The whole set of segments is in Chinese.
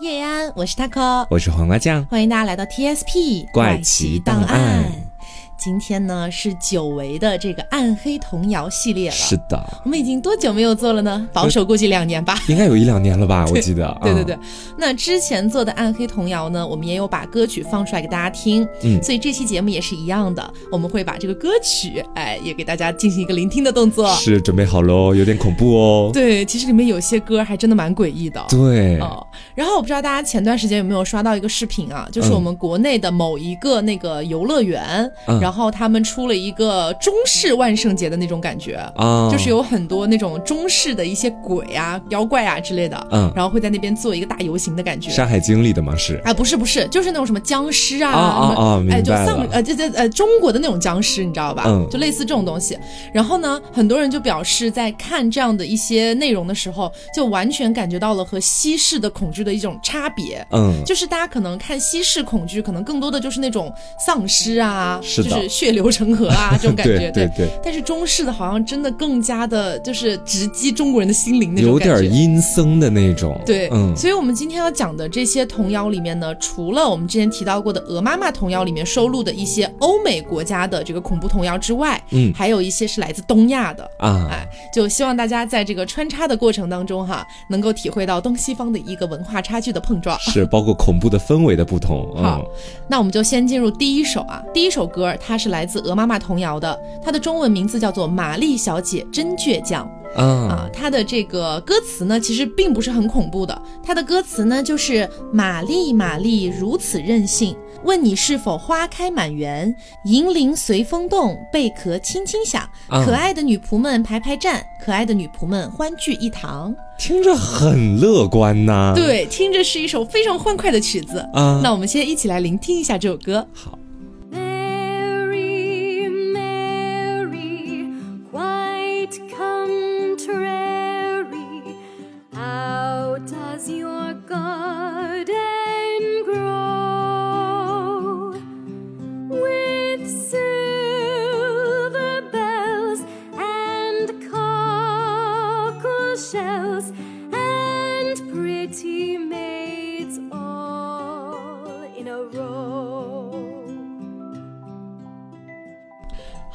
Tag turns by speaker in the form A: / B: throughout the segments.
A: 叶安，我是 taco，
B: 我是黄瓜酱，
A: 欢迎大家来到 TSP
B: 怪奇档案。
A: 今天呢是久违的这个暗黑童谣系列了。
B: 是的，
A: 我们已经多久没有做了呢？保守估计两年吧。
B: 应该有一两年了吧？我记得。
A: 对对对。那之前做的暗黑童谣呢，我们也有把歌曲放出来给大家听。嗯。所以这期节目也是一样的，我们会把这个歌曲，哎，也给大家进行一个聆听的动作。
B: 是，准备好喽，有点恐怖哦。
A: 对，其实里面有些歌还真的蛮诡异的。
B: 对。
A: 哦。然后我不知道大家前段时间有没有刷到一个视频啊，就是我们国内的某一个那个游乐园，然后他们出。了一个中式万圣节的那种感觉啊，就是有很多那种中式的一些鬼啊、妖怪啊之类的，嗯，然后会在那边做一个大游行的感觉。
B: 山海经历的吗？是
A: 啊，不是不是，就是那种什么僵尸啊
B: 啊啊，
A: 哎，就丧呃，这这呃，中国的那种僵尸，你知道吧？嗯，就类似这种东西。然后呢，很多人就表示在看这样的一些内容的时候，就完全感觉到了和西式的恐惧的一种差别。嗯，就是大家可能看西式恐惧，可能更多的就是那种丧尸啊，就是血流成。河啊，这种感觉，
B: 对对。
A: 但是中式的好像真的更加的，就是直击中国人的心灵那
B: 种感觉，有点阴森的那种。
A: 对，嗯。所以，我们今天要讲的这些童谣里面呢，除了我们之前提到过的《鹅妈妈》童谣里面收录的一些欧美国家的这个恐怖童谣之外，嗯，还有一些是来自东亚的啊。哎，就希望大家在这个穿插的过程当中哈，能够体会到东西方的一个文化差距的碰撞，
B: 是包括恐怖的氛围的不同。
A: 好，那我们就先进入第一首啊，第一首歌它是来自鹅妈妈。童谣的，她的中文名字叫做《玛丽小姐真倔强》啊，它的这个歌词呢，其实并不是很恐怖的。它的歌词呢，就是玛丽玛丽如此任性，问你是否花开满园，银铃随风动，贝壳轻轻响，可爱的女仆们排排站，可爱的女仆们欢聚一堂，
B: 听着很乐观呐。
A: 对，听着是一首非常欢快的曲子啊。那我们先一起来聆听一下这首歌。
B: 好。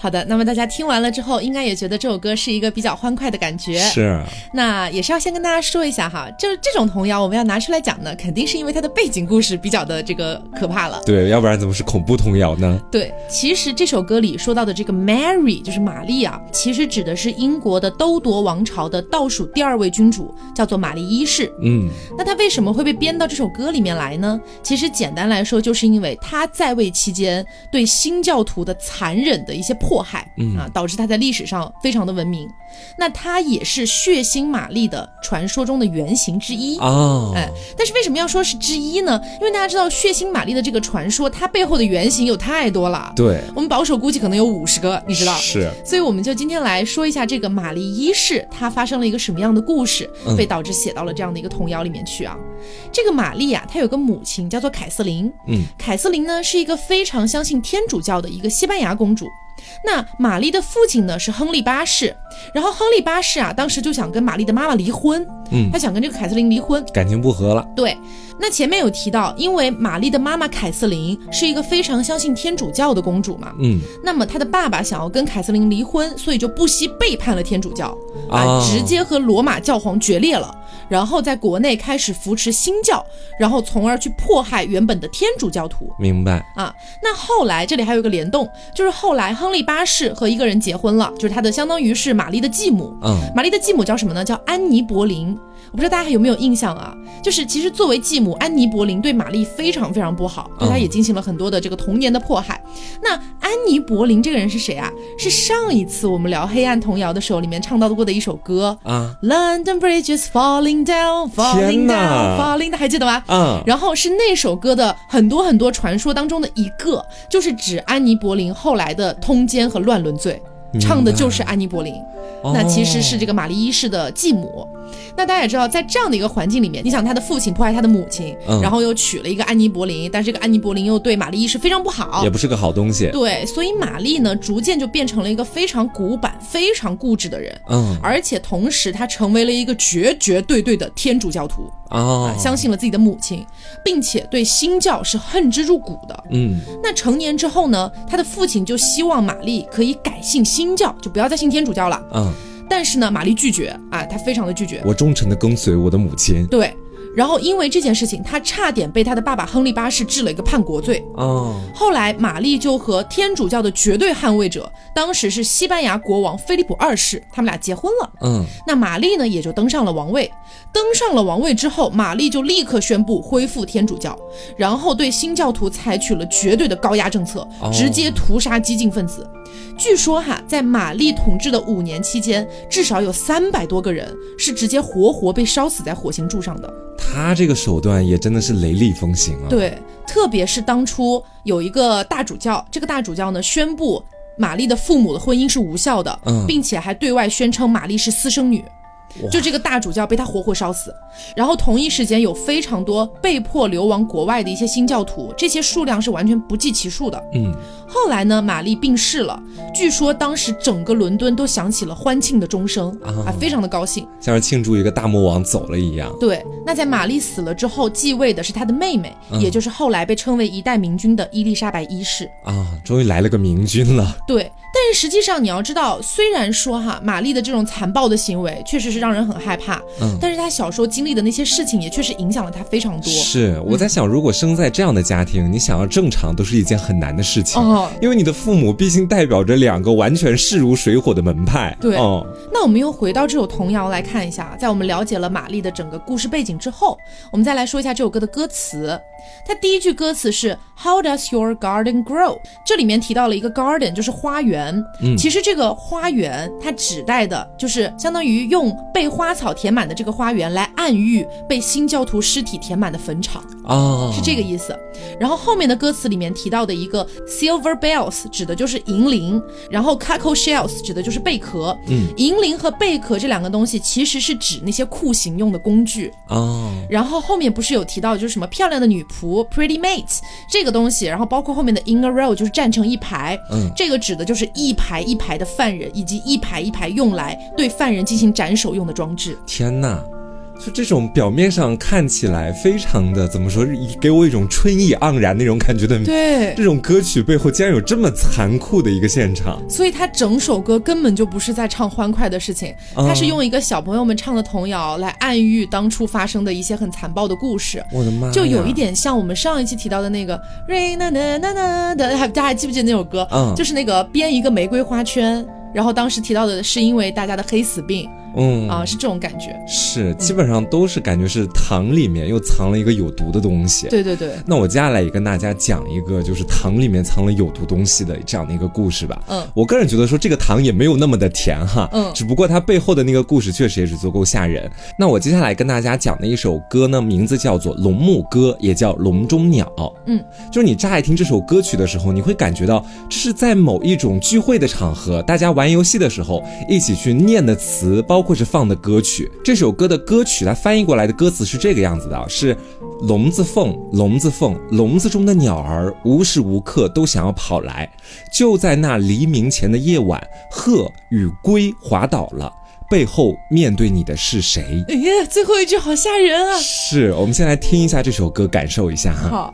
A: 好的，那么大家听完了之后，应该也觉得这首歌是一个比较欢快的感觉。
B: 是，
A: 那也是要先跟大家说一下哈，就是这种童谣我们要拿出来讲呢，肯定是因为它的背景故事比较的这个可怕了。
B: 对，要不然怎么是恐怖童谣呢？
A: 对，其实这首歌里说到的这个 Mary 就是玛丽啊，其实指的是英国的都铎王朝的倒数第二位君主，叫做玛丽一世。嗯，那他为什么会被编到这首歌里面来呢？其实简单来说，就是因为他在位期间对新教徒的残忍的一些破。祸害，嗯啊，导致他在历史上非常的闻名。那他也是血腥玛丽的传说中的原型之一哦。哎，但是为什么要说是之一呢？因为大家知道血腥玛丽的这个传说，它背后的原型有太多了。
B: 对，
A: 我们保守估计可能有五十个，你知道？
B: 是。
A: 所以我们就今天来说一下这个玛丽一世，她发生了一个什么样的故事，被导致写到了这样的一个童谣里面去啊。这个玛丽啊，她有个母亲叫做凯瑟琳。嗯，凯瑟琳呢是一个非常相信天主教的一个西班牙公主。那玛丽的父亲呢是亨利八世，然后亨利八世啊，当时就想跟玛丽的妈妈离婚，嗯，他想跟这个凯瑟琳离婚，
B: 感情不和了。
A: 对，那前面有提到，因为玛丽的妈妈凯瑟琳是一个非常相信天主教的公主嘛，嗯，那么她的爸爸想要跟凯瑟琳离婚，所以就不惜背叛了天主教，啊，直接和罗马教皇决裂了。然后在国内开始扶持新教，然后从而去迫害原本的天主教徒。
B: 明白
A: 啊？那后来这里还有一个联动，就是后来亨利八世和一个人结婚了，就是他的相当于是玛丽的继母。嗯，玛丽的继母叫什么呢？叫安妮·柏林。我不知道大家还有没有印象啊？就是其实作为继母，安妮·柏林对玛丽非常非常不好，对她也进行了很多的这个童年的迫害。那安妮·柏林这个人是谁啊？是上一次我们聊黑暗童谣的时候里面唱到过的一首歌啊，London Bridge is falling down, falling down, falling down，还记得吗？嗯。然后是那首歌的很多很多传说当中的一个，就是指安妮·柏林后来的通奸和乱伦罪，唱的就是安妮·柏林。那其实是这个玛丽一世的继母。那大家也知道，在这样的一个环境里面，你想他的父亲迫害他的母亲，然后又娶了一个安妮·柏林，但是这个安妮·柏林又对玛丽一世非常不好，
B: 也不是个好东西。
A: 对，所以玛丽呢，逐渐就变成了一个非常古板、非常固执的人。嗯，而且同时她成为了一个绝绝对对的天主教徒。啊，相信了自己的母亲，并且对新教是恨之入骨的。嗯，那成年之后呢，他的父亲就希望玛丽可以改信新教，就不要再信天主教了。嗯，但是呢，玛丽拒绝啊，她非常的拒绝，
B: 我忠诚的跟随我的母亲。
A: 对。然后因为这件事情，他差点被他的爸爸亨利八世治了一个叛国罪。哦，后来玛丽就和天主教的绝对捍卫者，当时是西班牙国王菲利普二世，他们俩结婚了。嗯，那玛丽呢，也就登上了王位。登上了王位之后，玛丽就立刻宣布恢复天主教，然后对新教徒采取了绝对的高压政策，直接屠杀激进分子。据说哈，在玛丽统治的五年期间，至少有三百多个人是直接活活被烧死在火刑柱上的。
B: 他这个手段也真的是雷厉风行啊！
A: 对，特别是当初有一个大主教，这个大主教呢宣布玛丽的父母的婚姻是无效的，并且还对外宣称玛丽是私生女。就这个大主教被他活活烧死，然后同一时间有非常多被迫流亡国外的一些新教徒，这些数量是完全不计其数的。嗯，后来呢，玛丽病逝了，据说当时整个伦敦都响起了欢庆的钟声啊，非常的高兴，
B: 像是庆祝一个大魔王走了一样。
A: 对，那在玛丽死了之后，继位的是她的妹妹，也就是后来被称为一代明君的伊丽莎白一世
B: 啊，终于来了个明君了。
A: 对。但是实际上，你要知道，虽然说哈，玛丽的这种残暴的行为确实是让人很害怕，嗯，但是她小时候经历的那些事情也确实影响了她非常多。
B: 是，我在想，如果生在这样的家庭，你想要正常都是一件很难的事情，哦，因为你的父母毕竟代表着两个完全势如水火的门派。
A: 对，哦，那我们又回到这首童谣来看一下，在我们了解了玛丽的整个故事背景之后，我们再来说一下这首歌的歌词。它第一句歌词是 How does your garden grow？这里面提到了一个 garden，就是花园。嗯，其实这个花园它指代的就是相当于用被花草填满的这个花园来暗喻被新教徒尸体填满的坟场啊，是这个意思。然后后面的歌词里面提到的一个 silver bells 指的就是银铃，然后 cockle shells 指的就是贝壳。嗯，银铃和贝壳这两个东西其实是指那些酷刑用的工具啊。然后后面不是有提到就是什么漂亮的女仆。pretty mates 这个东西，然后包括后面的 in a row 就是站成一排，嗯，这个指的就是一排一排的犯人，以及一排一排用来对犯人进行斩首用的装置。
B: 天哪！就这种表面上看起来非常的怎么说，给我一种春意盎然那种感觉的。
A: 对，
B: 这种歌曲背后竟然有这么残酷的一个现场。
A: 所以他整首歌根本就不是在唱欢快的事情，他是用一个小朋友们唱的童谣来暗喻当初发生的一些很残暴的故事。
B: 我的妈！
A: 就有一点像我们上一期提到的那个 rain na na na na 的，大家还记不记得那首歌？嗯，就是那个编一个玫瑰花圈，然后当时提到的是因为大家的黑死病。嗯啊，是这种感觉，
B: 是基本上都是感觉是糖里面又藏了一个有毒的东西。
A: 对对对。
B: 那我接下来也跟大家讲一个，就是糖里面藏了有毒东西的这样的一个故事吧。嗯，我个人觉得说这个糖也没有那么的甜哈。嗯。只不过它背后的那个故事确实也是足够吓人。那我接下来跟大家讲的一首歌呢，名字叫做《龙目歌》，也叫《笼中鸟》。嗯，就是你乍一听这首歌曲的时候，你会感觉到这是在某一种聚会的场合，大家玩游戏的时候一起去念的词，包。或是放的歌曲，这首歌的歌曲，它翻译过来的歌词是这个样子的：是笼子缝，笼子缝，笼子中的鸟儿无时无刻都想要跑来。就在那黎明前的夜晚，鹤与龟滑倒了，背后面对你的是谁？
A: 哎呀，最后一句好吓人啊！
B: 是我们先来听一下这首歌，感受一下哈。
A: 好。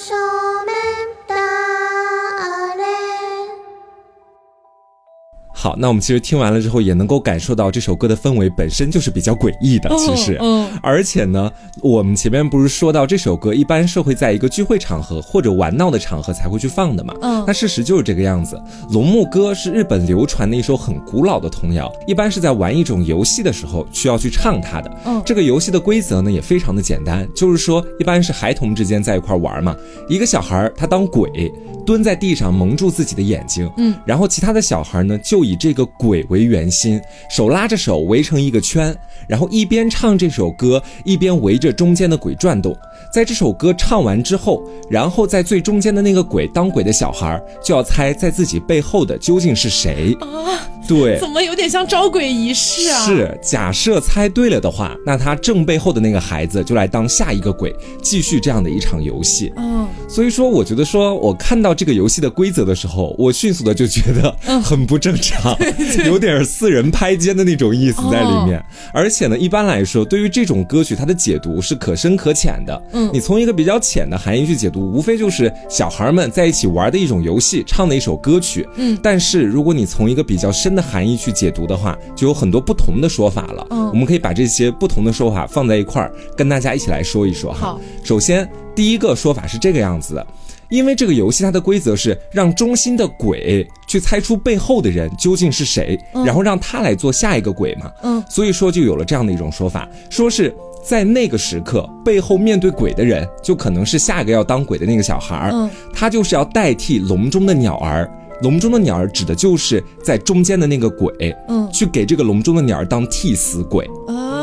B: 手好，那我们其实听完了之后，也能够感受到这首歌的氛围本身就是比较诡异的。其实，嗯，而且呢，我们前面不是说到这首歌一般是会在一个聚会场合或者玩闹的场合才会去放的嘛？嗯，那事实就是这个样子。龙木歌是日本流传的一首很古老的童谣，一般是在玩一种游戏的时候需要去唱它的。嗯，这个游戏的规则呢也非常的简单，就是说一般是孩童之间在一块玩嘛，一个小孩他当鬼蹲在地上蒙住自己的眼睛，嗯，然后其他的小孩呢就以以这个鬼为圆心，手拉着手围成一个圈，然后一边唱这首歌，一边围着中间的鬼转动。在这首歌唱完之后，然后在最中间的那个鬼当鬼的小孩就要猜在自己背后的究竟是谁啊？对，
A: 怎么有点像招鬼仪式啊？
B: 是，假设猜对了的话，那他正背后的那个孩子就来当下一个鬼，继续这样的一场游戏。嗯，所以说，我觉得说我看到这个游戏的规则的时候，我迅速的就觉得很不正常，有点四人拍肩的那种意思在里面。而且呢，一般来说，对于这种歌曲，它的解读是可深可浅的。嗯你从一个比较浅的含义去解读，无非就是小孩们在一起玩的一种游戏，唱的一首歌曲。嗯，但是如果你从一个比较深的含义去解读的话，就有很多不同的说法了。嗯，我们可以把这些不同的说法放在一块儿，跟大家一起来说一说哈。
A: 好，
B: 首先第一个说法是这个样子的，因为这个游戏它的规则是让中心的鬼去猜出背后的人究竟是谁，然后让他来做下一个鬼嘛。嗯，所以说就有了这样的一种说法，说是。在那个时刻，背后面对鬼的人，就可能是下一个要当鬼的那个小孩儿。嗯，他就是要代替笼中的鸟儿。笼中的鸟儿指的就是在中间的那个鬼。嗯，去给这个笼中的鸟儿当替死鬼。啊，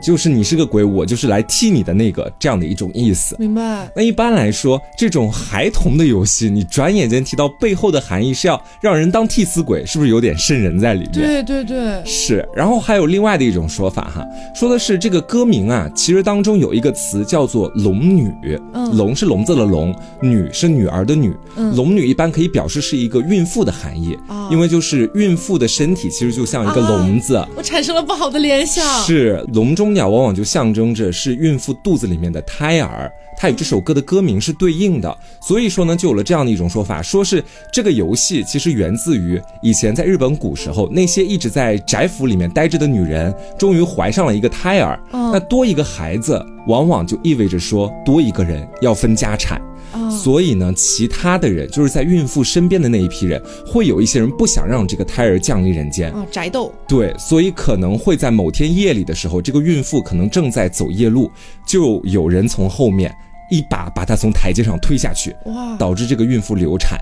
B: 就是你是个鬼，我就是来替你的那个这样的一种意思。
A: 明白。
B: 那一般来说，这种孩童的游戏，你转眼间提到背后的含义是要让人当替死鬼，是不是有点瘆人在里面？
A: 对对对，
B: 是。然后还有另外的一种说法哈，说的是这个歌名啊，其实当中有一个词叫做“龙女”。嗯，龙是笼子的龙，女是女儿的女。嗯，龙女一般可以表示是一个孕妇的含义，因为就是孕妇的身体其实就像一个笼子。
A: 我产生了不好的联想。
B: 是。笼中鸟往往就象征着是孕妇肚子里面的胎儿，它与这首歌的歌名是对应的，所以说呢，就有了这样的一种说法，说是这个游戏其实源自于以前在日本古时候那些一直在宅府里面待着的女人，终于怀上了一个胎儿，那多一个孩子，往往就意味着说多一个人要分家产。所以呢，其他的人就是在孕妇身边的那一批人，会有一些人不想让这个胎儿降临人间
A: 啊，宅斗。
B: 对，所以可能会在某天夜里的时候，这个孕妇可能正在走夜路，就有人从后面一把把她从台阶上推下去，哇，导致这个孕妇流产。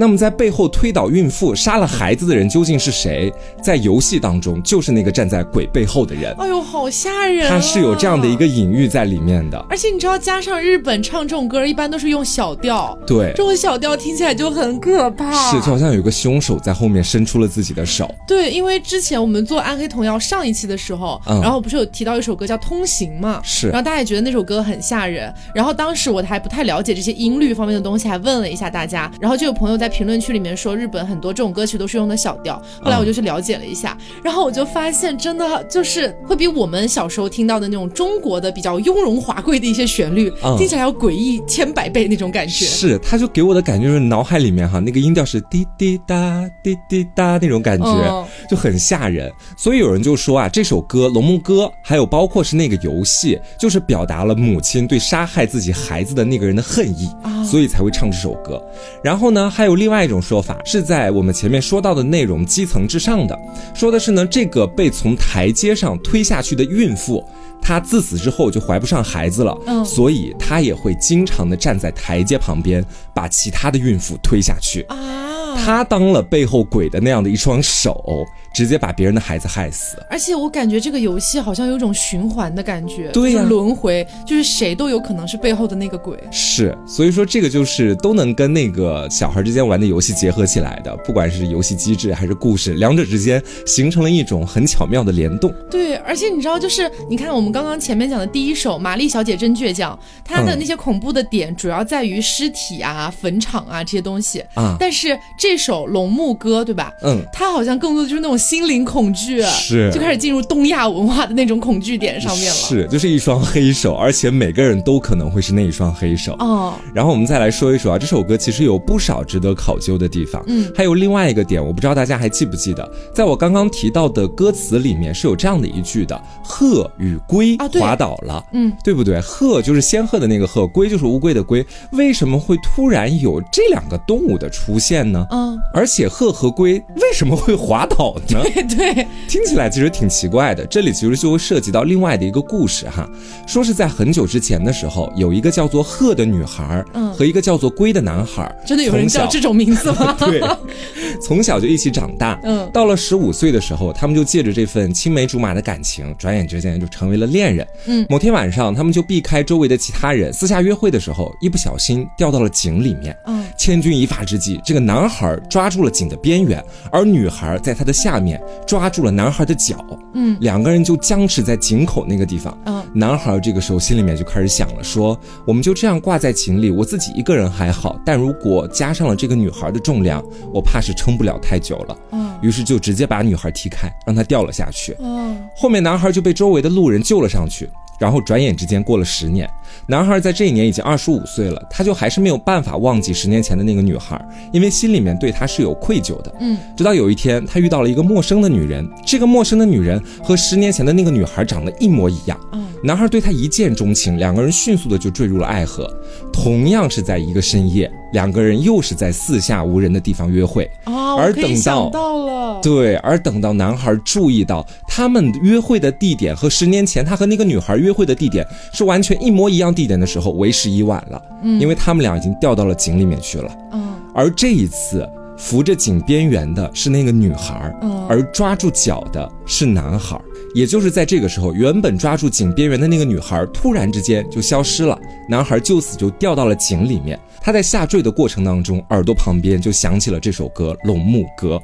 B: 那么，在背后推倒孕妇、杀了孩子的人究竟是谁？在游戏当中，就是那个站在鬼背后的人。
A: 哎呦，好吓人！
B: 他是有这样的一个隐喻在里面的。
A: 而且你知道，加上日本唱这种歌，一般都是用小调。
B: 对，
A: 这种小调听起来就很可怕。
B: 是，就好像有个凶手在后面伸出了自己的手。
A: 对，因为之前我们做暗黑童谣上一期的时候，然后不是有提到一首歌叫《通行》嘛？
B: 是。
A: 然后大家也觉得那首歌很吓人。然后当时我还不太了解这些音律方面的东西，还问了一下大家。然后就有朋友在评论区里面说。日本很多这种歌曲都是用的小调，后来我就去了解了一下，然后我就发现真的就是会比我们小时候听到的那种中国的比较雍容华贵的一些旋律，听起来要诡异千百倍那种感觉。
B: 是，他就给我的感觉就是脑海里面哈那个音调是滴滴答滴滴答那种感觉，就很吓人。所以有人就说啊，这首歌《龙梦歌》还有包括是那个游戏，就是表达了母亲对杀害自己孩子的那个人的恨意，所以才会唱这首歌。然后呢，还有另外一种说法。是在我们前面说到的内容基层之上的，说的是呢，这个被从台阶上推下去的孕妇，她自此之后就怀不上孩子了，嗯，所以她也会经常的站在台阶旁边，把其他的孕妇推下去啊，她当了背后鬼的那样的一双手。直接把别人的孩子害死，
A: 而且我感觉这个游戏好像有种循环的感觉，
B: 对呀，
A: 轮回就是谁都有可能是背后的那个鬼，
B: 是，所以说这个就是都能跟那个小孩之间玩的游戏结合起来的，不管是游戏机制还是故事，两者之间形成了一种很巧妙的联动。
A: 对，而且你知道，就是你看我们刚刚前面讲的第一首《玛丽小姐真倔强》，它的那些恐怖的点主要在于尸体啊、坟场啊这些东西啊，但是这首《龙木歌》对吧？嗯，它好像更多的就是那种。心灵恐惧
B: 是，
A: 就开始进入东亚文化的那种恐惧点上面了。
B: 是，就是一双黑手，而且每个人都可能会是那一双黑手。哦，然后我们再来说一说啊，这首歌其实有不少值得考究的地方。嗯，还有另外一个点，我不知道大家还记不记得，在我刚刚提到的歌词里面是有这样的一句的：“鹤与龟滑倒了。”嗯，对不对？鹤就是仙鹤的那个鹤，龟就是乌龟的龟。为什么会突然有这两个动物的出现呢？嗯，而且鹤和龟为什么会滑倒呢？呢？
A: 对对，
B: 听起来其实挺奇怪的。这里其实就会涉及到另外的一个故事哈，说是在很久之前的时候，有一个叫做鹤的女孩，嗯，和一个叫做龟的男孩，
A: 真的有人叫这种名字吗？
B: 对，从小就一起长大，嗯，到了十五岁的时候，他们就借着这份青梅竹马的感情，转眼之间就成为了恋人。嗯，某天晚上，他们就避开周围的其他人，私下约会的时候，一不小心掉到了井里面。嗯，千钧一发之际，这个男孩抓住了井的边缘，而女孩在他的下面抓住了男孩的脚。嗯，两个人就僵持在井口那个地方。嗯，男孩这个时候心里面就开始想了，说我们就这样挂在井里，我自己一个人还好，但如果加上了这个女孩的重量，我怕是撑不了太久了。嗯，于是就直接把女孩踢开，让她掉了下去。嗯，后面男孩就被周围的路人救了上去。然后转眼之间过了十年，男孩在这一年已经二十五岁了，他就还是没有办法忘记十年前的那个女孩，因为心里面对她是有愧疚的。嗯，直到有一天，他遇到了一个陌生的女人，这个陌生的女人和十年前的那个女孩长得一模一样。嗯，男孩对她一见钟情，两个人迅速的就坠入了爱河。同样是在一个深夜，两个人又是在四下无人的地方约会。
A: 啊，而等到到了，
B: 对，而等到男孩注意到他们约会的地点和十年前他和那个女孩约。约会的地点是完全一模一样地点的时候，为时已晚了。嗯，因为他们俩已经掉到了井里面去了。嗯，而这一次扶着井边缘的是那个女孩，嗯，而抓住脚的是男孩。也就是在这个时候，原本抓住井边缘的那个女孩突然之间就消失了，男孩就此就掉到了井里面。他在下坠的过程当中，耳朵旁边就响起了这首歌《龙木歌》，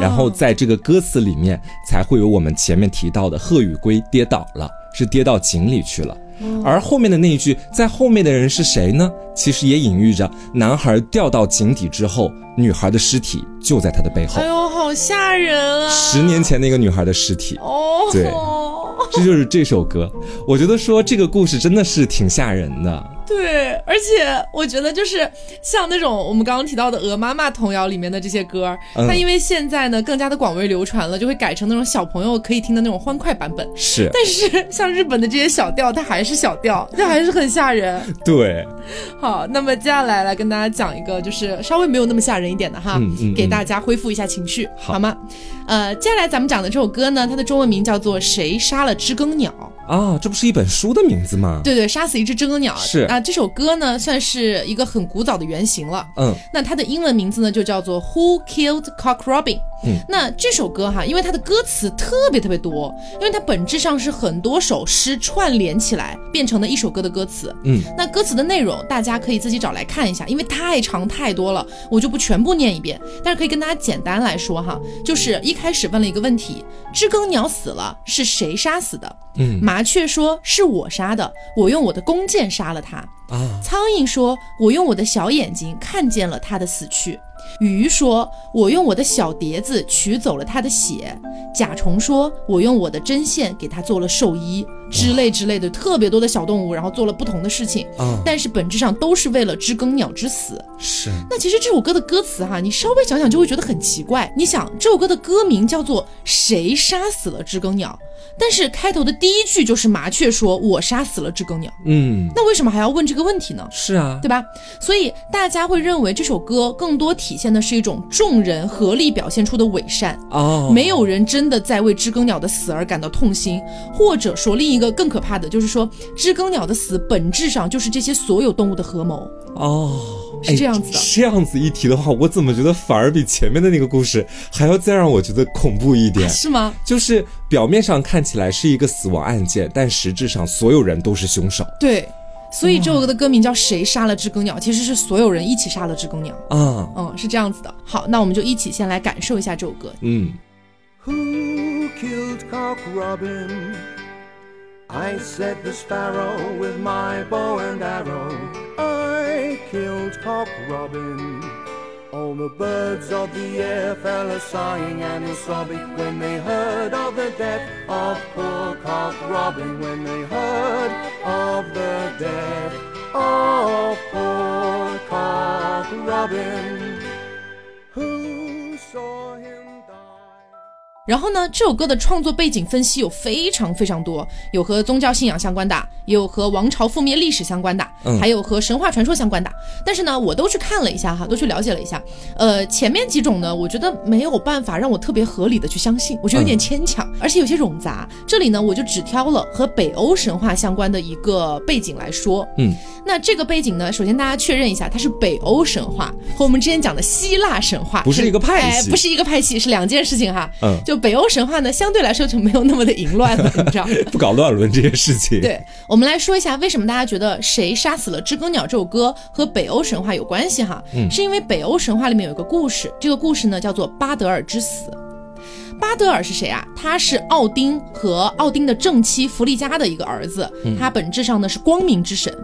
B: 然后在这个歌词里面才会有我们前面提到的鹤与龟跌倒了。是跌到井里去了，而后面的那一句在后面的人是谁呢？其实也隐喻着男孩掉到井底之后，女孩的尸体就在他的背后。
A: 哎呦，好吓人啊！
B: 十年前那个女孩的尸体。哦，对，这就是这首歌。我觉得说这个故事真的是挺吓人的。
A: 对，而且我觉得就是像那种我们刚刚提到的《鹅妈妈》童谣里面的这些歌，它因为现在呢更加的广为流传了，就会改成那种小朋友可以听的那种欢快版本。
B: 是，
A: 但是像日本的这些小调，它还是小调，这还是很吓人。
B: 对，
A: 好，那么接下来来跟大家讲一个，就是稍微没有那么吓人一点的哈，给大家恢复一下情绪，好吗？呃，接下来咱们讲的这首歌呢，它的中文名叫做《谁杀了知更鸟》
B: 啊，这不是一本书的名字吗？
A: 对对，杀死一只知更鸟
B: 是
A: 啊。这首歌呢，算是一个很古早的原型了。嗯，那它的英文名字呢，就叫做 Who Killed Cock Robin？嗯，那这首歌哈，因为它的歌词特别特别多，因为它本质上是很多首诗串联起来变成的一首歌的歌词。嗯，那歌词的内容大家可以自己找来看一下，因为太长太多了，我就不全部念一遍。但是可以跟大家简单来说哈，就是一开始问了一个问题：知更鸟死了，是谁杀死的？嗯，麻雀说是我杀的，我用我的弓箭杀了它。啊！苍蝇说：“我用我的小眼睛看见了它的死去。”鱼说：“我用我的小碟子取走了他的血。”甲虫说：“我用我的针线给他做了寿衣。”之类之类的，特别多的小动物，然后做了不同的事情。嗯！但是本质上都是为了知更鸟之死。
B: 是。
A: 那其实这首歌的歌词哈，你稍微想想就会觉得很奇怪。你想，这首歌的歌名叫做《谁杀死了知更鸟》。但是开头的第一句就是麻雀说：“我杀死了知更鸟。”嗯，那为什么还要问这个问题呢？
B: 是啊，
A: 对吧？所以大家会认为这首歌更多体现的是一种众人合力表现出的伪善哦，没有人真的在为知更鸟的死而感到痛心，或者说另一个更可怕的就是说，知更鸟的死本质上就是这些所有动物的合谋哦。是这样子的，
B: 这样子一提的话，我怎么觉得反而比前面的那个故事还要再让我觉得恐怖一点？
A: 是吗？
B: 就是表面上看起来是一个死亡案件，但实质上所有人都是凶手。
A: 对，所以这首歌的歌名叫《谁杀了知更鸟》，其实是所有人一起杀了知更鸟。啊，嗯，是这样子的。好，那我们就一起先来感受一下这首歌。嗯。Who killed Cock Robin? I set the sparrow with my bow and arrow. I killed Cock Robin. All the birds of the air fell a sighing and a sobbing when they heard of the death of poor Cock Robin. When they heard of the death oh, of poor Cock Robin. Who saw him? 然后呢，这首歌的创作背景分析有非常非常多，有和宗教信仰相关的，也有和王朝覆灭历史相关的，还有和神话传说相关的。但是呢，我都去看了一下哈，都去了解了一下。呃，前面几种呢，我觉得没有办法让我特别合理的去相信，我觉得有点牵强，而且有些冗杂。这里呢，我就只挑了和北欧神话相关的一个背景来说。嗯，那这个背景呢，首先大家确认一下，它是北欧神话，和我们之前讲的希腊神话
B: 不是一个派系，
A: 不是一个派系，是两件事情哈。嗯，就。北欧神话呢，相对来说就没有那么的淫乱了，你知道？
B: 不搞乱伦这些事情。
A: 对，我们来说一下，为什么大家觉得《谁杀死了知更鸟》这首歌和北欧神话有关系哈？嗯，是因为北欧神话里面有一个故事，这个故事呢叫做巴德尔之死。巴德尔是谁啊？他是奥丁和奥丁的正妻弗利嘉的一个儿子，他本质上呢是光明之神。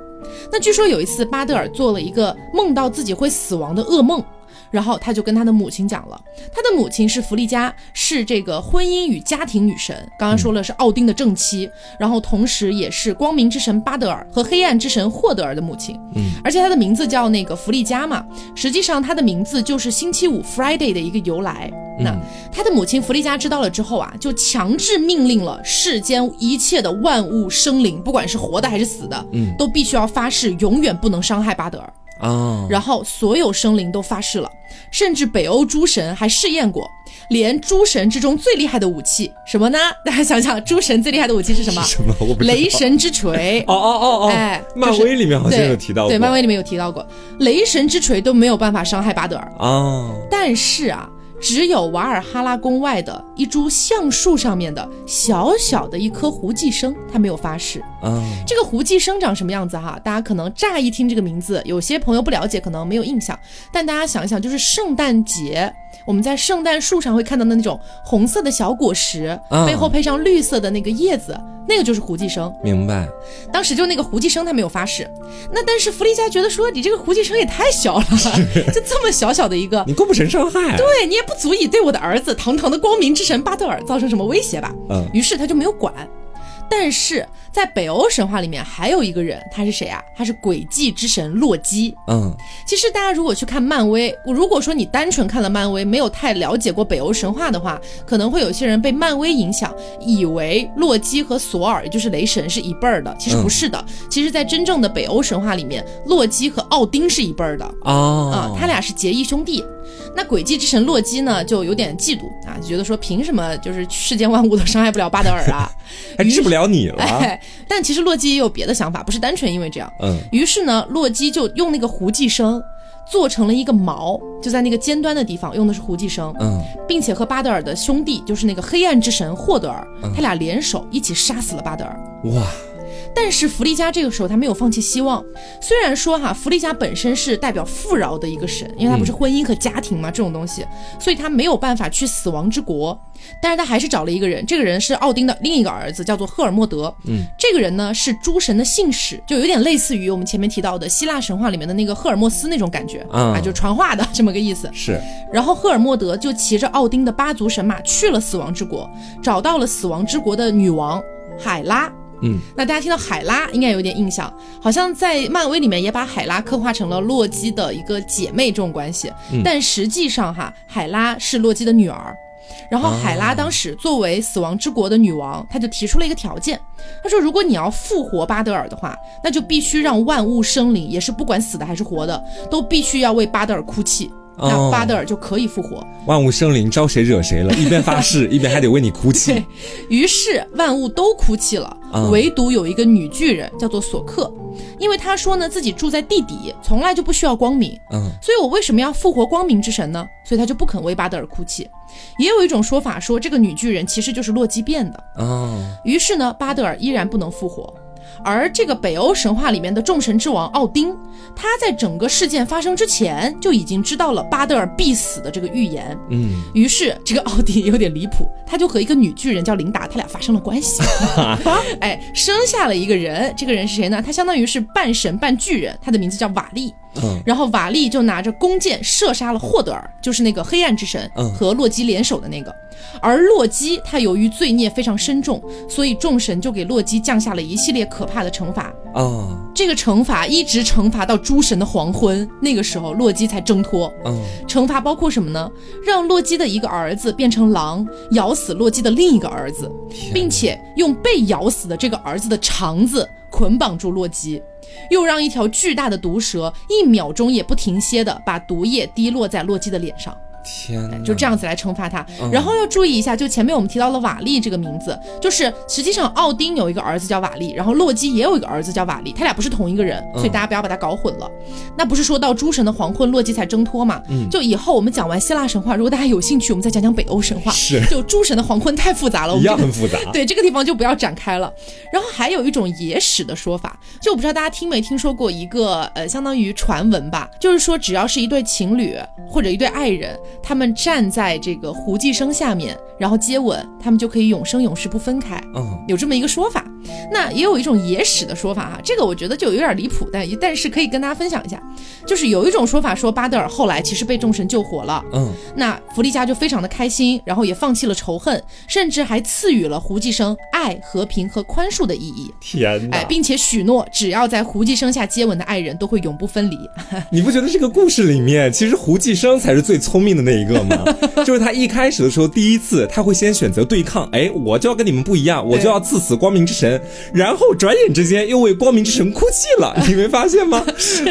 A: 那据说有一次，巴德尔做了一个梦到自己会死亡的噩梦。然后他就跟他的母亲讲了，他的母亲是弗利嘉，是这个婚姻与家庭女神。刚刚说了是奥丁的正妻，然后同时也是光明之神巴德尔和黑暗之神霍德尔的母亲。嗯，而且他的名字叫那个弗利嘉嘛，实际上他的名字就是星期五 Friday 的一个由来。那他的母亲弗利嘉知道了之后啊，就强制命令了世间一切的万物生灵，不管是活的还是死的，嗯，都必须要发誓永远不能伤害巴德尔。啊！然后所有生灵都发誓了，甚至北欧诸神还试验过，连诸神之中最厉害的武器什么呢？大家想想，诸神最厉害的武器是什么？
B: 什么？我
A: 雷神之锤。
B: 哦哦哦哦！哎，漫威里面好像有提到过。
A: 对，漫威里面有提到过，雷神之锤都没有办法伤害巴德尔哦。但是啊。只有瓦尔哈拉宫外的一株橡树上面的小小的一颗胡寄生，它没有发誓。嗯，这个胡寄生长什么样子哈？大家可能乍一听这个名字，有些朋友不了解，可能没有印象。但大家想一想，就是圣诞节。我们在圣诞树上会看到的那种红色的小果实，背后配上绿色的那个叶子，那个就是胡寄生。
B: 明白。
A: 当时就那个胡寄生他没有发誓，那但是弗利嘉觉得说你这个胡寄生也太小了，就这么小小的一个，
B: 你构不成伤害。
A: 对你也不足以对我的儿子堂堂的光明之神巴特尔造成什么威胁吧？嗯。于是他就没有管。但是在北欧神话里面还有一个人，他是谁啊？他是诡计之神洛基。嗯，其实大家如果去看漫威，如果说你单纯看了漫威，没有太了解过北欧神话的话，可能会有些人被漫威影响，以为洛基和索尔，也就是雷神是一辈儿的。其实不是的，其实，在真正的北欧神话里面，洛基和奥丁是一辈儿的啊，他俩是结义兄弟。那诡计之神洛基呢，就有点嫉妒啊，就觉得说凭什么就是世间万物都伤害不了巴德尔啊，
B: 还治不了你了。
A: 但其实洛基也有别的想法，不是单纯因为这样。嗯。于是呢，洛基就用那个胡寄生做成了一个矛，就在那个尖端的地方用的是胡寄生。嗯。并且和巴德尔的兄弟，就是那个黑暗之神霍德尔，他俩联手一起杀死了巴德尔。哇。但是弗利嘉这个时候他没有放弃希望，虽然说哈弗利嘉本身是代表富饶的一个神，因为他不是婚姻和家庭嘛这种东西，所以他没有办法去死亡之国，但是他还是找了一个人，这个人是奥丁的另一个儿子，叫做赫尔墨德。嗯，这个人呢是诸神的信使，就有点类似于我们前面提到的希腊神话里面的那个赫尔墨斯那种感觉啊，就传话的这么个意思。
B: 是，
A: 然后赫尔墨德就骑着奥丁的八足神马去了死亡之国，找到了死亡之国的女王海拉。嗯，那大家听到海拉应该有点印象，好像在漫威里面也把海拉刻画成了洛基的一个姐妹这种关系，但实际上哈，海拉是洛基的女儿。然后海拉当时作为死亡之国的女王，她就提出了一个条件，她说如果你要复活巴德尔的话，那就必须让万物生灵，也是不管死的还是活的，都必须要为巴德尔哭泣。那巴德尔就可以复活，
B: 万物生灵招谁惹谁了？一边发誓，一边还得为你哭泣。
A: 于是万物都哭泣了，唯独有一个女巨人叫做索克，因为她说呢自己住在地底，从来就不需要光明。嗯，所以我为什么要复活光明之神呢？所以她就不肯为巴德尔哭泣。也有一种说法说，这个女巨人其实就是洛基变的。哦，于是呢，巴德尔依然不能复活。而这个北欧神话里面的众神之王奥丁，他在整个事件发生之前就已经知道了巴德尔必死的这个预言。嗯，于是这个奥丁有点离谱，他就和一个女巨人叫琳达，他俩发生了关系。哎，生下了一个人，这个人是谁呢？他相当于是半神半巨人，他的名字叫瓦利。嗯，然后瓦力就拿着弓箭射杀了霍德尔，就是那个黑暗之神，和洛基联手的那个。而洛基他由于罪孽非常深重，所以众神就给洛基降下了一系列可怕的惩罚啊。这个惩罚一直惩罚到诸神的黄昏，那个时候洛基才挣脱。嗯，惩罚包括什么呢？让洛基的一个儿子变成狼，咬死洛基的另一个儿子，并且用被咬死的这个儿子的肠子捆绑住洛基，又让一条巨大的毒蛇一秒钟也不停歇的把毒液滴落在洛基的脸上。
B: 天，
A: 就这样子来惩罚他，然后要注意一下，就前面我们提到了瓦利这个名字，就是实际上奥丁有一个儿子叫瓦利，然后洛基也有一个儿子叫瓦利，他俩不是同一个人，所以大家不要把他搞混了。那不是说到诸神的黄昏，洛基才挣脱嘛？嗯，就以后我们讲完希腊神话，如果大家有兴趣，我们再讲讲北欧神话。
B: 是，
A: 就诸神的黄昏太复杂了，
B: 一样很复杂。
A: 对，这个地方就不要展开了。然后还有一种野史的说法，就我不知道大家听没听说过一个呃，相当于传闻吧，就是说只要是一对情侣或者一对爱人，他们站。在这个胡继生下面，然后接吻，他们就可以永生永世不分开。嗯，有这么一个说法。那也有一种野史的说法哈，这个我觉得就有点离谱，但但是可以跟大家分享一下。就是有一种说法说巴德尔后来其实被众神救活了。嗯，那弗利嘉就非常的开心，然后也放弃了仇恨，甚至还赐予了胡继生爱、和平和宽恕的意义。
B: 天哪！
A: 哎，并且许诺只要在胡继生下接吻的爱人，都会永不分离。
B: 你不觉得这个故事里面其实胡继生才是最聪明的那一个吗？就是他一开始的时候，第一次他会先选择对抗，哎，我就要跟你们不一样，我就要赐死光明之神，然后转眼之间又为光明之神哭泣了，你没发现吗？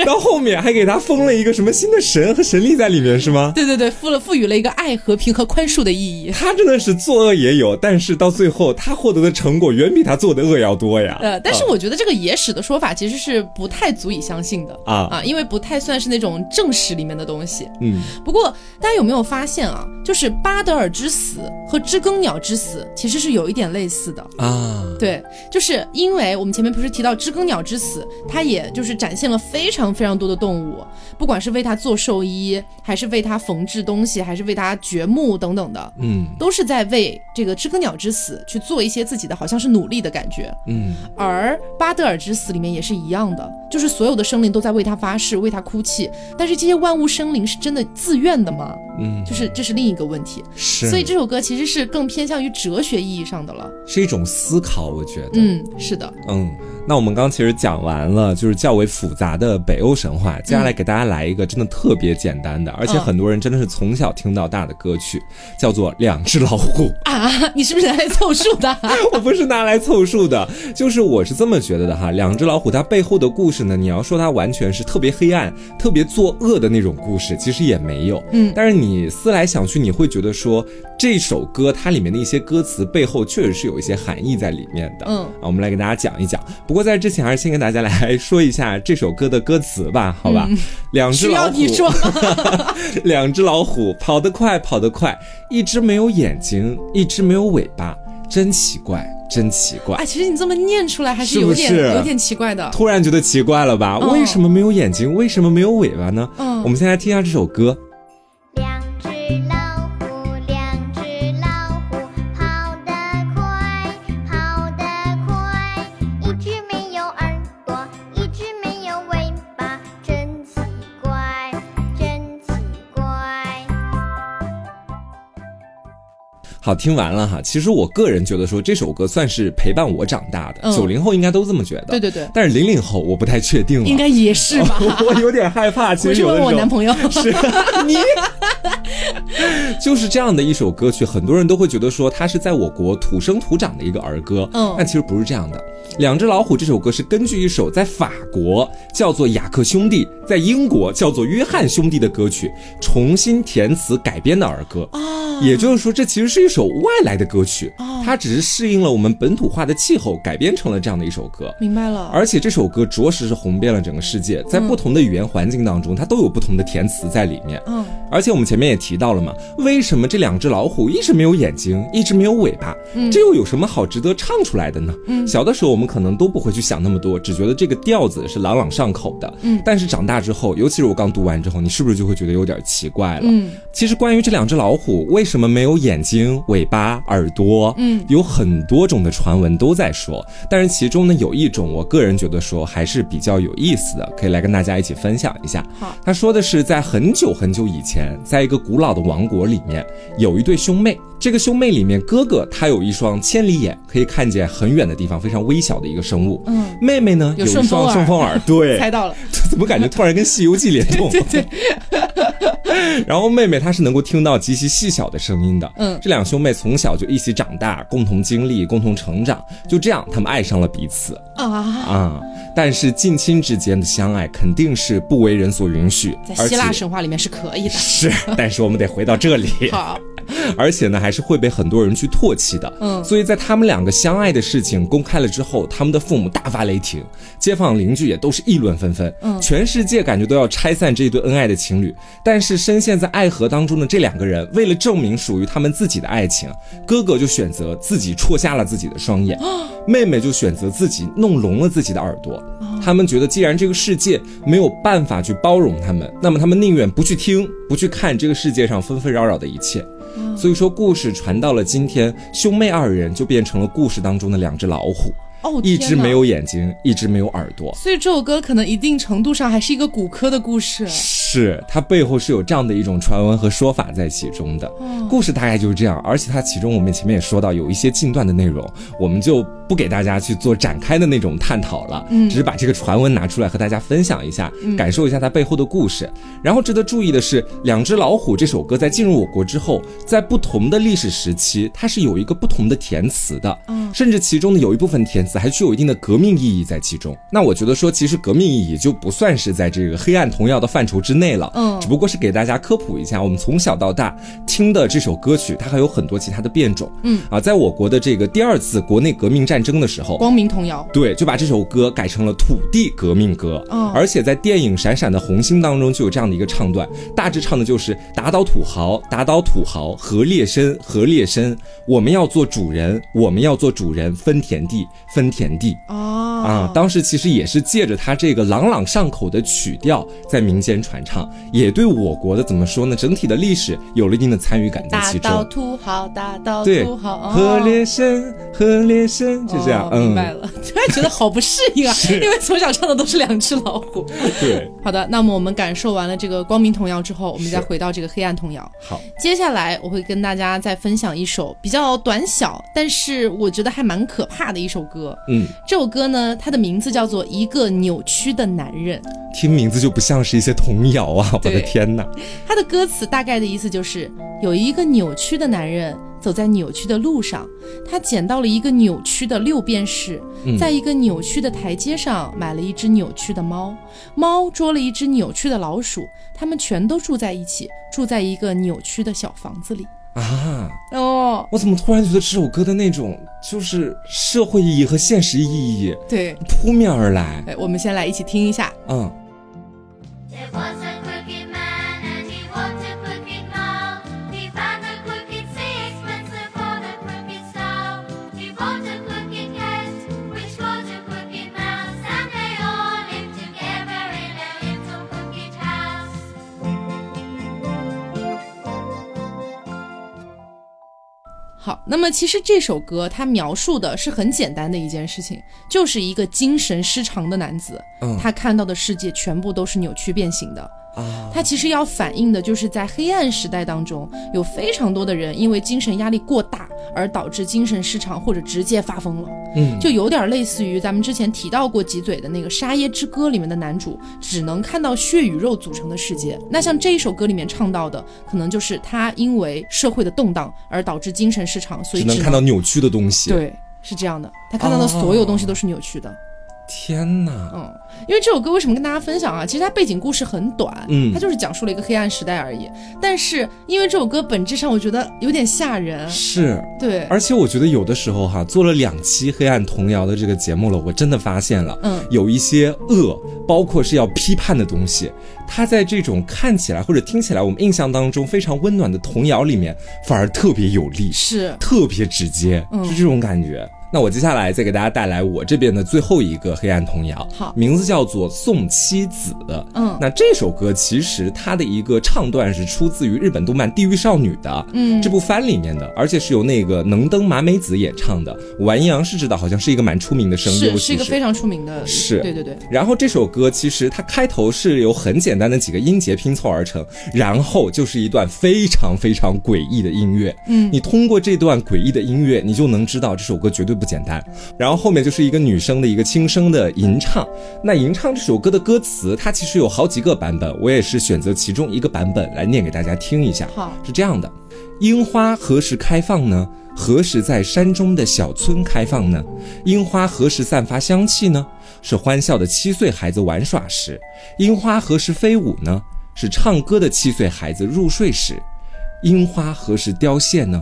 B: 到后面还给他封了一个什么新的神和神力在里面是吗？
A: 对对对，赋了赋予了一个爱、和平和宽恕的意义。
B: 他真的是作恶也有，但是到最后他获得的成果远比他做的恶要多呀。
A: 呃，但是我觉得这个野史的说法其实是不太足以相信的啊啊，因为不太算是那种正史里面的东西。嗯，不过大家有没有发现啊？就是巴德尔之死和知更鸟之死其实是有一点类似的啊，对，就是因为我们前面不是提到知更鸟之死，它也就是展现了非常非常多的动物，不管是为它做寿衣，还是为它缝制东西，还是为它掘墓等等的，嗯，都是在为这个知更鸟之死去做一些自己的好像是努力的感觉，嗯，而巴德尔之死里面也是一样的，就是所有的生灵都在为他发誓，为他哭泣，但是这些万物生灵是真的自愿的吗？嗯，就是这是另一个问题，
B: 是，
A: 所以这首歌其实是更偏向于哲学意义上的了，
B: 是一种思考，我觉得，
A: 嗯，是的，
B: 嗯。那我们刚其实讲完了，就是较为复杂的北欧神话。接下来给大家来一个真的特别简单的，而且很多人真的是从小听到大的歌曲，叫做《两只老虎》
A: 啊！你是不是拿来凑数的？
B: 我不是拿来凑数的，就是我是这么觉得的哈。两只老虎它背后的故事呢，你要说它完全是特别黑暗、特别作恶的那种故事，其实也没有。嗯，但是你思来想去，你会觉得说这首歌它里面的一些歌词背后确实是有一些含义在里面的。嗯，啊，我们来给大家讲一讲。不过在之前还是先跟大家来说一下这首歌的歌词吧，好吧？两只老虎，两只老虎跑得快，跑得快，一只没有眼睛，一只没有尾巴，真奇怪，真奇怪。
A: 哎，其实你这么念出来还是有点有点奇怪的。
B: 突然觉得奇怪了吧？为什么没有眼睛？为什么没有尾巴呢？嗯，我们先来听一下这首歌。好，听完了哈。其实我个人觉得说这首歌算是陪伴我长大的，九零后应该都这么觉得。
A: 对对对。
B: 但是零零后我不太确定了。
A: 应该也是吧。
B: 我有点害怕。其实
A: 有的我男朋友
B: 是你。就是这样的一首歌曲，很多人都会觉得说它是在我国土生土长的一个儿歌。嗯。但其实不是这样的。两只老虎这首歌是根据一首在法国叫做雅克兄弟，在英国叫做约翰兄弟的歌曲重新填词改编的儿歌。啊。也就是说，这其实是一首外来的歌曲，它只是适应了我们本土化的气候，改编成了这样的一首歌。
A: 明白了。
B: 而且这首歌着实是红遍了整个世界，在不同的语言环境当中，它都有不同的填词在里面。嗯。而且我们前面也提到了嘛，为什么这两只老虎一直没有眼睛，一直没有尾巴？嗯，这又有什么好值得唱出来的呢？嗯，小的时候我们可能都不会去想那么多，只觉得这个调子是朗朗上口的。嗯，但是长大之后，尤其是我刚读完之后，你是不是就会觉得有点奇怪了？嗯，其实关于这两只老虎为什么没有眼睛、尾巴、耳朵，嗯，有很多种的传闻都在说，但是其中呢，有一种我个人觉得说还是比较有意思的，可以来跟大家一起分享一下。
A: 好，
B: 他说的是在很久很久以前，在一个古老的王国里面，有一对兄妹。这个兄妹里面，哥哥他有一双千里眼，可以看见很远的地方，非常微小的一个生物。嗯，妹妹呢有一双顺风耳。对，
A: 猜到了。
B: 怎么感觉 突然跟《西游记》联动？
A: 对对。
B: 然后妹妹她是能够听到极其细小的声音的。嗯，这两兄妹从小就一起长大，共同经历，共同成长，就这样他们爱上了彼此。啊啊！但是近亲之间的相爱肯定是不为人所允许。
A: 在希腊神话里面是可以的。
B: 是，但是我们得回到这里。
A: 好。
B: 而且呢，还是会被很多人去唾弃的。嗯，所以在他们两个相爱的事情公开了之后，他们的父母大发雷霆，街坊邻居也都是议论纷纷。嗯，全世界感觉都要拆散这一对恩爱的情侣。但是深陷在爱河当中的这两个人，为了证明属于他们自己的爱情，哥哥就选择自己戳瞎了自己的双眼，妹妹就选择自己弄聋了自己的耳朵。他们觉得，既然这个世界没有办法去包容他们，那么他们宁愿不去听，不去看这个世界上纷纷扰扰的一切。所以说，故事传到了今天，兄妹二人就变成了故事当中的两只老虎。
A: 哦，
B: 一只没有眼睛，一只没有耳朵。
A: 所以这首歌可能一定程度上还是一个骨科的故事。
B: 是，它背后是有这样的一种传闻和说法在其中的。故事大概就是这样，而且它其中我们前面也说到，有一些近段的内容，我们就。不给大家去做展开的那种探讨了，嗯，只是把这个传闻拿出来和大家分享一下，感受一下它背后的故事。然后值得注意的是，《两只老虎》这首歌在进入我国之后，在不同的历史时期，它是有一个不同的填词的，嗯，甚至其中的有一部分填词还具有一定的革命意义在其中。那我觉得说，其实革命意义就不算是在这个黑暗童谣的范畴之内了，嗯，只不过是给大家科普一下，我们从小到大听的这首歌曲，它还有很多其他的变种，嗯，啊，在我国的这个第二次国内革命战。争的时候，
A: 光明童谣
B: 对，就把这首歌改成了土地革命歌。嗯，而且在电影《闪闪的红星》当中就有这样的一个唱段，大致唱的就是打倒土豪，打倒土豪，何烈身，何烈身，我们要做主人，我们要做主人，分田地，分田地。哦，啊，当时其实也是借着他这个朗朗上口的曲调在民间传唱，也对我国的怎么说呢，整体的历史有了一定的参与感在其中。
A: 打倒土豪，大刀土豪，
B: 何烈生，何烈生。就这样，
A: 明白了。突然觉得好不适应啊，因为从小唱的都是两只老虎。
B: 对，
A: 好的，那么我们感受完了这个光明童谣之后，我们再回到这个黑暗童谣。
B: 好，
A: 接下来我会跟大家再分享一首比较短小，但是我觉得还蛮可怕的一首歌。嗯，这首歌呢，它的名字叫做《一个扭曲的男人》。
B: 听名字就不像是一些童谣啊！我的天哪，
A: 他的歌词大概的意思就是有一个扭曲的男人。走在扭曲的路上，他捡到了一个扭曲的六便士，在一个扭曲的台阶上买了一只扭曲的猫，猫捉了一只扭曲的老鼠，他们全都住在一起，住在一个扭曲的小房子里
B: 啊！哦，我怎么突然觉得这首歌的那种就是社会意义和现实意义
A: 对
B: 扑面而来？
A: 哎，我们先来一起听一下，嗯。好，那么其实这首歌它描述的是很简单的一件事情，就是一个精神失常的男子，他看到的世界全部都是扭曲变形的。啊，它其实要反映的就是在黑暗时代当中，有非常多的人因为精神压力过大而导致精神失常或者直接发疯了。嗯，就有点类似于咱们之前提到过几嘴的那个《沙耶之歌》里面的男主，只能看到血与肉组成的世界。那像这一首歌里面唱到的，可能就是他因为社会的动荡而导致精神失常，所以
B: 只能看到扭曲的东西。
A: 对，是这样的，他看到的所有东西都是扭曲的。
B: 天哪，
A: 嗯，因为这首歌为什么跟大家分享啊？其实它背景故事很短，嗯，它就是讲述了一个黑暗时代而已。但是因为这首歌本质上我觉得有点吓人，
B: 是。
A: 对，
B: 而且我觉得有的时候哈，做了两期黑暗童谣的这个节目了，我真的发现了，嗯，有一些恶，包括是要批判的东西，它在这种看起来或者听起来我们印象当中非常温暖的童谣里面，反而特别有力，
A: 是。
B: 特别直接，是这种感觉。那我接下来再给大家带来我这边的最后一个黑暗童谣，
A: 好，
B: 名字叫做《送妻子》。嗯，那这首歌其实它的一个唱段是出自于日本动漫《地狱少女》的，嗯，这部番里面的，而且是由那个能登麻美子演唱的。完阴阳是知道，好像是一个蛮出名的声优，
A: 是一个非常出名的，
B: 是，
A: 对对对。
B: 然后这首歌其实它开头是由很简单的几个音节拼凑而成，然后就是一段非常非常诡异的音乐。嗯，你通过这段诡异的音乐，你就能知道这首歌绝对不简单。然后后面就是一个女生的一个轻声的吟唱。那吟唱这首歌的歌词，它其实有好几个版本，我也是选择其中一个版本来念给大家听一下。
A: 好，
B: 是这样的：樱花何时开放呢？何时在山中的小村开放呢？樱花何时散发香气呢？是欢笑的七岁孩子玩耍时。樱花何时飞舞呢？是唱歌的七岁孩子入睡时。樱花何时凋谢呢？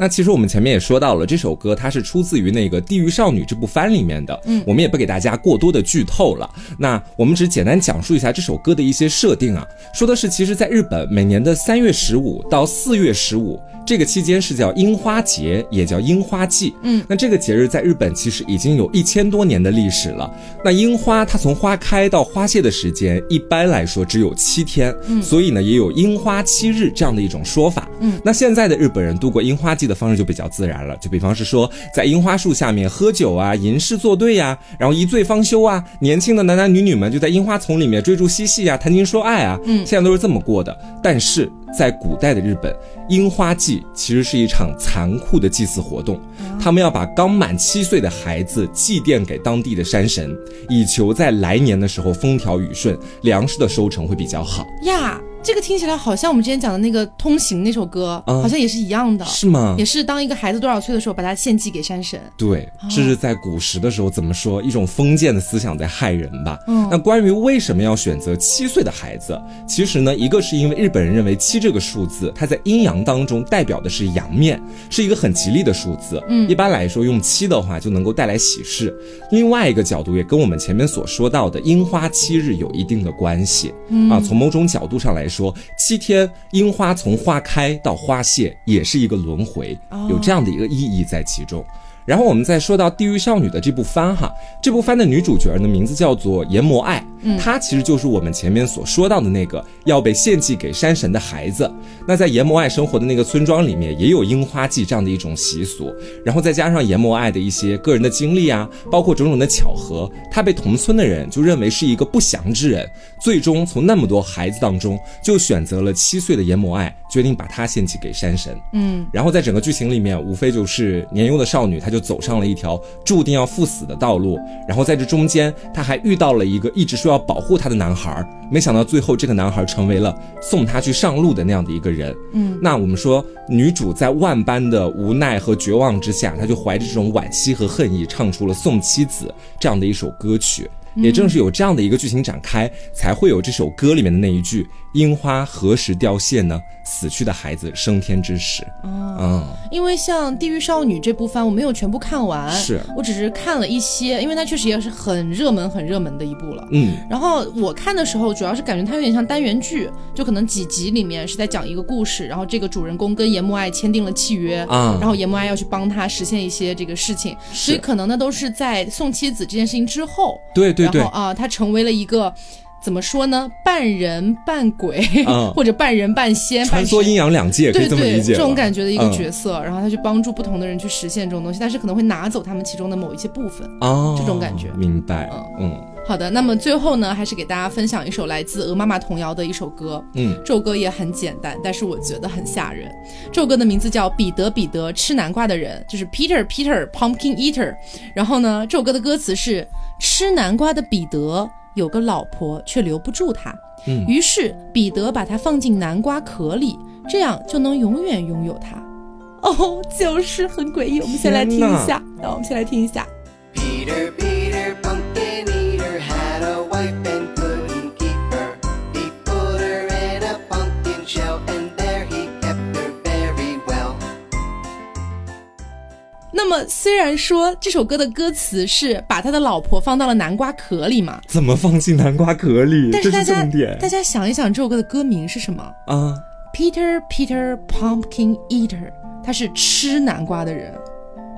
B: 那其实我们前面也说到了，这首歌它是出自于那个《地狱少女》这部番里面的，嗯，我们也不给大家过多的剧透了。那我们只简单讲述一下这首歌的一些设定啊，说的是其实在日本每年的三月十五到四月十五。这个期间是叫樱花节，也叫樱花季。嗯，那这个节日在日本其实已经有一千多年的历史了。那樱花它从花开到花谢的时间，一般来说只有七天。嗯，所以呢，也有樱花七日这样的一种说法。嗯，那现在的日本人度过樱花季的方式就比较自然了，就比方是说在樱花树下面喝酒啊，吟诗作对呀，然后一醉方休啊，年轻的男男女女们就在樱花丛里面追逐嬉戏啊，谈情说爱啊。嗯，现在都是这么过的。但是在古代的日本。樱花祭其实是一场残酷的祭祀活动，他们要把刚满七岁的孩子祭奠给当地的山神，以求在来年的时候风调雨顺，粮食的收成会比较好
A: 呀。这个听起来好像我们之前讲的那个《通行》那首歌，好像也是一样的，
B: 是吗？
A: 也是当一个孩子多少岁的时候，把他献祭给山神。
B: 对，这是在古时的时候怎么说？一种封建的思想在害人吧。嗯，那关于为什么要选择七岁的孩子，其实呢，一个是因为日本人认为七这个数字，它在阴阳当中代表的是阳面，是一个很吉利的数字。嗯，一般来说用七的话就能够带来喜事。另外一个角度也跟我们前面所说到的樱花七日有一定的关系。嗯啊，从某种角度上来。说七天樱花从花开到花谢也是一个轮回，有这样的一个意义在其中。然后我们再说到《地狱少女》的这部番哈，这部番的女主角呢名字叫做研磨爱，她其实就是我们前面所说到的那个要被献祭给山神的孩子。那在研磨爱生活的那个村庄里面，也有樱花季这样的一种习俗。然后再加上研磨爱的一些个人的经历啊，包括种种的巧合，他被同村的人就认为是一个不祥之人。最终从那么多孩子当中，就选择了七岁的研磨爱，决定把他献祭给山神。嗯，然后在整个剧情里面，无非就是年幼的少女，她就。走上了一条注定要赴死的道路，然后在这中间，她还遇到了一个一直说要保护他的男孩，没想到最后这个男孩成为了送他去上路的那样的一个人。嗯，那我们说女主在万般的无奈和绝望之下，她就怀着这种惋惜和恨意，唱出了《送妻子》这样的一首歌曲。也正是有这样的一个剧情展开，才会有这首歌里面的那一句“樱花何时凋谢呢？死去的孩子升天之时。”
A: 嗯，因为像《地狱少女》这部番我没有全部看完，
B: 是
A: 我只是看了一些，因为它确实也是很热门、很热门的一部了。嗯，然后我看的时候，主要是感觉它有点像单元剧，就可能几集里面是在讲一个故事，然后这个主人公跟严木爱签订了契约啊，然后严木爱要去帮他实现一些这个事情，所以可能呢都是在送妻子这件事情之后。
B: 对。
A: 然后啊，他成为了一个怎么说呢？半人半鬼，或者半人半仙，
B: 穿梭阴阳两界，对对这么理解。
A: 这种感觉的一个角色，然后他去帮助不同的人去实现这种东西，但是可能会拿走他们其中的某一些部分哦，这种感觉。
B: 明白，嗯。
A: 好的，那么最后呢，还是给大家分享一首来自鹅妈妈童谣的一首歌。嗯，这首歌也很简单，但是我觉得很吓人。这首歌的名字叫《彼得彼得吃南瓜的人》，就是 Peter Peter Pumpkin Eater。然后呢，这首歌的歌词是：吃南瓜的彼得有个老婆，却留不住他。嗯，于是彼得把它放进南瓜壳里，这样就能永远拥有它。哦，就是很诡异。我们先来听一下，那我们先来听一下。那么，虽然说这首歌的歌词是把他的老婆放到了南瓜壳里嘛？
B: 怎么放进南瓜壳里？
A: 但是大家，大家想一想，这首歌的歌名是什么啊？Peter Peter Pumpkin Eater，他是吃南瓜的人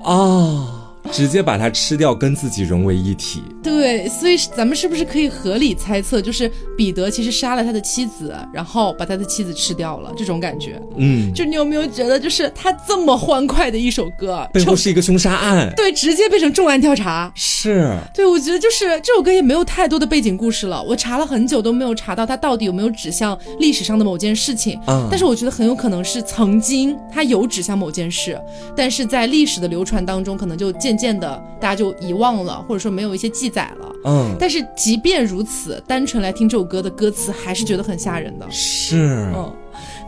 B: 啊。直接把它吃掉，跟自己融为一体。
A: 对，所以咱们是不是可以合理猜测，就是彼得其实杀了他的妻子，然后把他的妻子吃掉了，这种感觉。嗯，就你有没有觉得，就是他这么欢快的一首歌，
B: 背后是一个凶杀案？
A: 对，直接变成重案调查。
B: 是。
A: 对，我觉得就是这首歌也没有太多的背景故事了，我查了很久都没有查到他到底有没有指向历史上的某件事情。嗯。但是我觉得很有可能是曾经他有指向某件事，但是在历史的流传当中，可能就渐。渐渐的，大家就遗忘了，或者说没有一些记载了。嗯，但是即便如此，单纯来听这首歌的歌词，还是觉得很吓人的。
B: 是，嗯。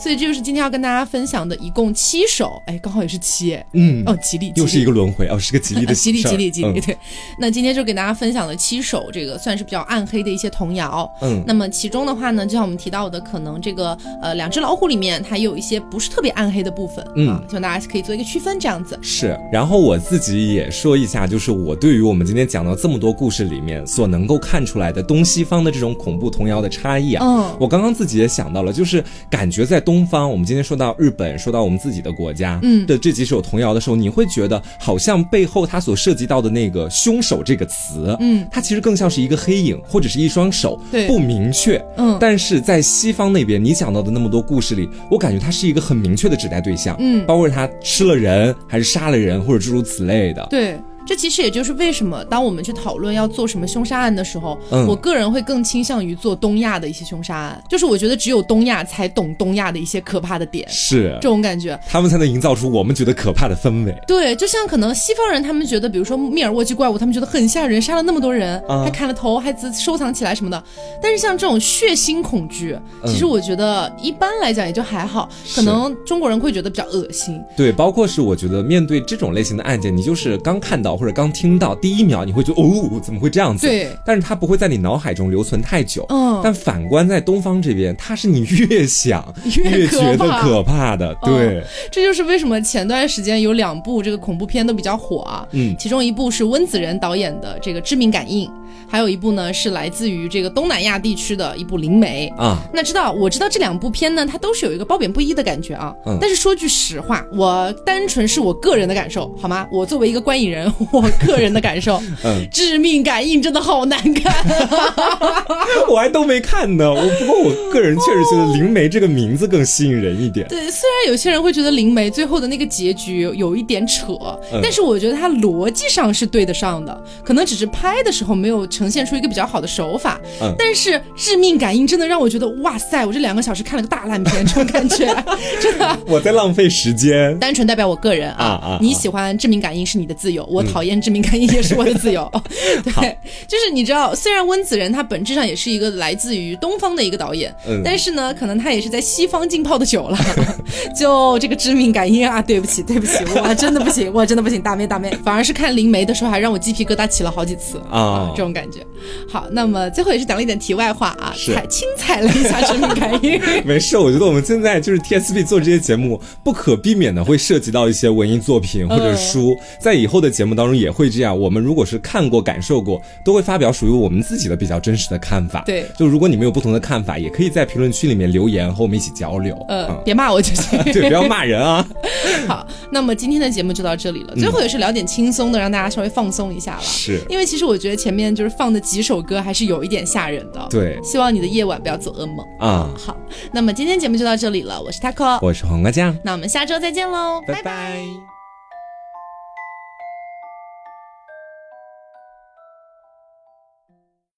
A: 所以这就是今天要跟大家分享的，一共七首，哎，刚好也是七，嗯，哦，吉利，
B: 又是一个轮回，哦，是个吉利的
A: 吉利，吉利，吉利，对。那今天就给大家分享了七首，这个算是比较暗黑的一些童谣，嗯。那么其中的话呢，就像我们提到的，可能这个呃两只老虎里面，它也有一些不是特别暗黑的部分，嗯，希望大家可以做一个区分，这样子。
B: 是。然后我自己也说一下，就是我对于我们今天讲到这么多故事里面所能够看出来的东西方的这种恐怖童谣的差异啊，嗯，我刚刚自己也想到了，就是感觉在东方，我们今天说。说到日本，说到我们自己的国家，嗯的这几首童谣的时候，你会觉得好像背后它所涉及到的那个凶手这个词，嗯，它其实更像是一个黑影或者是一双手，
A: 对，
B: 不明确，嗯。但是在西方那边，你讲到的那么多故事里，我感觉它是一个很明确的指代对象，嗯，包括他吃了人还是杀了人或者诸如此类的，
A: 对。这其实也就是为什么，当我们去讨论要做什么凶杀案的时候，我个人会更倾向于做东亚的一些凶杀案。就是我觉得只有东亚才懂东亚的一些可怕的点，
B: 是
A: 这种感觉，
B: 他们才能营造出我们觉得可怕的氛围。
A: 对，就像可能西方人他们觉得，比如说密尔沃基怪物，他们觉得很吓人，杀了那么多人，还砍了头，还收藏起来什么的。但是像这种血腥恐惧，其实我觉得一般来讲也就还好，可能中国人会觉得比较恶心。
B: 对，包括是我觉得面对这种类型的案件，你就是刚看到或者刚听到。第一秒你会觉得哦，怎么会这样子？
A: 对，
B: 但是它不会在你脑海中留存太久。嗯，但反观在东方这边，它是你越想 越觉得可怕的。对，
A: 这就是为什么前段时间有两部这个恐怖片都比较火啊。嗯，其中一部是温子仁导演的这个《致命感应》。还有一部呢，是来自于这个东南亚地区的一部灵媒啊。那知道我知道这两部片呢，它都是有一个褒贬不一的感觉啊。嗯。但是说句实话，我单纯是我个人的感受，好吗？我作为一个观影人，我个人的感受，嗯，致命感应真的好难看。
B: 我还都没看呢。我不过我个人确实觉得灵媒这个名字更吸引人一点。
A: 对，虽然有些人会觉得灵媒最后的那个结局有一点扯，但是我觉得它逻辑上是对得上的，可能只是拍的时候没有。呈现出一个比较好的手法，嗯，但是致命感应真的让我觉得，哇塞，我这两个小时看了个大烂片，这种感觉，真的，
B: 我在浪费时间。
A: 单纯代表我个人啊啊，你喜欢致命感应是你的自由，我讨厌致命感应也是我的自由。对，就是你知道，虽然温子仁他本质上也是一个来自于东方的一个导演，嗯，但是呢，可能他也是在西方浸泡的久了，就这个致命感应啊，对不起，对不起，我真的不行，我真的不行，大妹大妹，反而是看灵媒的时候还让我鸡皮疙瘩起了好几次啊，这种感。感觉好，那么最后也是讲了一点题外话啊，踩轻踩了一下致命感应。
B: 没事，我觉得我们现在就是 TSP 做这些节目，不可避免的会涉及到一些文艺作品或者书，在以后的节目当中也会这样。我们如果是看过、感受过，都会发表属于我们自己的比较真实的看法。
A: 对，
B: 就如果你们有不同的看法，也可以在评论区里面留言和我们一起交流。
A: 呃，别骂我就行，
B: 对，不要骂人啊。
A: 好，那么今天的节目就到这里了。最后也是聊点轻松的，让大家稍微放松一下了。
B: 是，
A: 因为其实我觉得前面就是。放的几首歌还是有一点吓人的，
B: 对，
A: 希望你的夜晚不要做噩梦啊。好，那么今天节目就到这里了，我是 taco，
B: 我是黄瓜酱，
A: 那我们下周再见喽，
B: 拜拜。